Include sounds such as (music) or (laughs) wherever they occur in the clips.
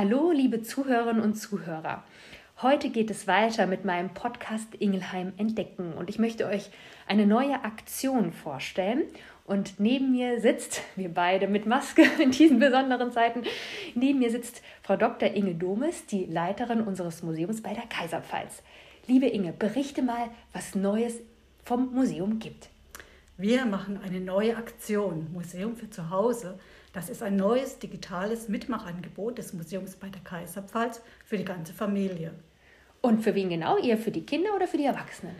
Hallo, liebe Zuhörerinnen und Zuhörer. Heute geht es weiter mit meinem Podcast Ingelheim Entdecken und ich möchte euch eine neue Aktion vorstellen. Und neben mir sitzt, wir beide mit Maske (laughs) in diesen besonderen Zeiten, neben mir sitzt Frau Dr. Inge Domes, die Leiterin unseres Museums bei der Kaiserpfalz. Liebe Inge, berichte mal, was Neues vom Museum gibt. Wir machen eine neue Aktion, Museum für zu Hause. Das ist ein neues digitales Mitmachangebot des Museums bei der Kaiserpfalz für die ganze Familie. Und für wen genau? Ihr für die Kinder oder für die Erwachsenen?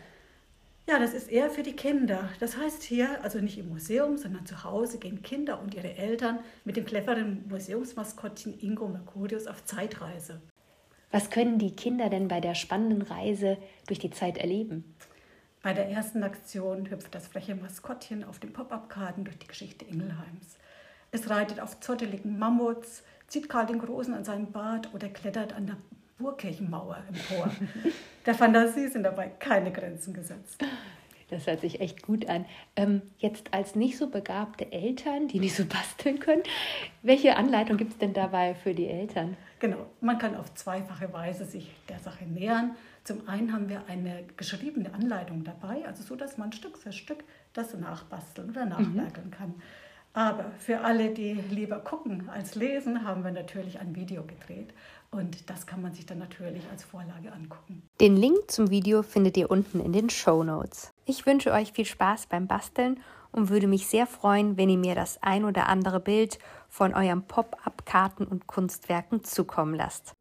Ja, das ist eher für die Kinder. Das heißt hier, also nicht im Museum, sondern zu Hause gehen Kinder und ihre Eltern mit dem cleveren Museumsmaskottchen Ingo Mercurius auf Zeitreise. Was können die Kinder denn bei der spannenden Reise durch die Zeit erleben? Bei der ersten Aktion hüpft das freche Maskottchen auf den Pop-up-Karten durch die Geschichte Ingelheims. Es reitet auf zotteligen Mammuts, zieht Karl den Großen an seinen Bart oder klettert an der Burgkirchenmauer empor. (laughs) der Fantasie sind dabei keine Grenzen gesetzt. Das hört sich echt gut an. Ähm, jetzt als nicht so begabte Eltern, die nicht so basteln können, welche Anleitung gibt es denn dabei für die Eltern? Genau, man kann auf zweifache Weise sich der Sache nähern. Zum einen haben wir eine geschriebene Anleitung dabei, also so, dass man Stück für Stück das nachbasteln oder nachwerkeln mhm. kann. Aber für alle, die lieber gucken als lesen, haben wir natürlich ein Video gedreht. Und das kann man sich dann natürlich als Vorlage angucken. Den Link zum Video findet ihr unten in den Show Notes. Ich wünsche euch viel Spaß beim Basteln und würde mich sehr freuen, wenn ihr mir das ein oder andere Bild von eurem Pop-up-Karten und Kunstwerken zukommen lasst.